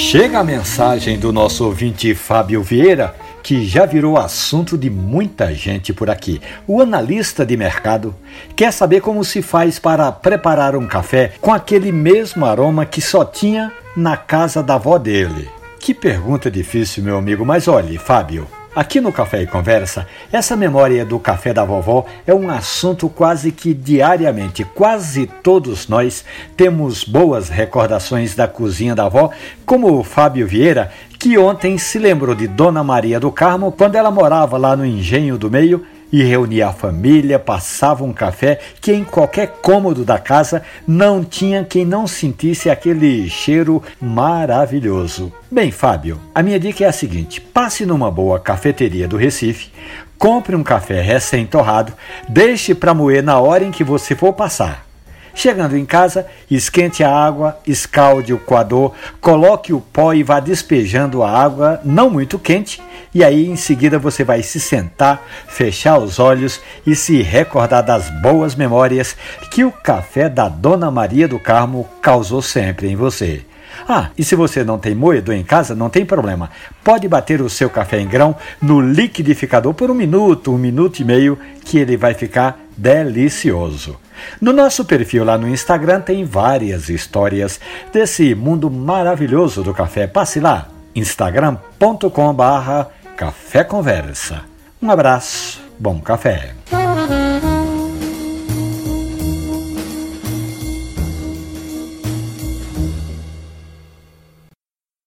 Chega a mensagem do nosso ouvinte Fábio Vieira, que já virou assunto de muita gente por aqui. O analista de mercado quer saber como se faz para preparar um café com aquele mesmo aroma que só tinha na casa da avó dele. Que pergunta difícil, meu amigo, mas olhe, Fábio. Aqui no Café e Conversa, essa memória do café da vovó é um assunto quase que diariamente. Quase todos nós temos boas recordações da cozinha da avó, como o Fábio Vieira, que ontem se lembrou de Dona Maria do Carmo quando ela morava lá no Engenho do Meio e reunia a família, passava um café que em qualquer cômodo da casa não tinha quem não sentisse aquele cheiro maravilhoso. Bem, Fábio, a minha dica é a seguinte: passe numa boa cafeteria do Recife, compre um café recém-torrado, deixe para moer na hora em que você for passar. Chegando em casa, esquente a água, escalde o coador, coloque o pó e vá despejando a água não muito quente, e aí em seguida você vai se sentar, fechar os olhos e se recordar das boas memórias que o café da Dona Maria do Carmo causou sempre em você. Ah, e se você não tem moedor em casa, não tem problema. Pode bater o seu café em grão no liquidificador por um minuto, um minuto e meio, que ele vai ficar delicioso. No nosso perfil lá no Instagram tem várias histórias desse mundo maravilhoso do café. Passe lá, instagram.com barra Café Conversa. Um abraço, bom café.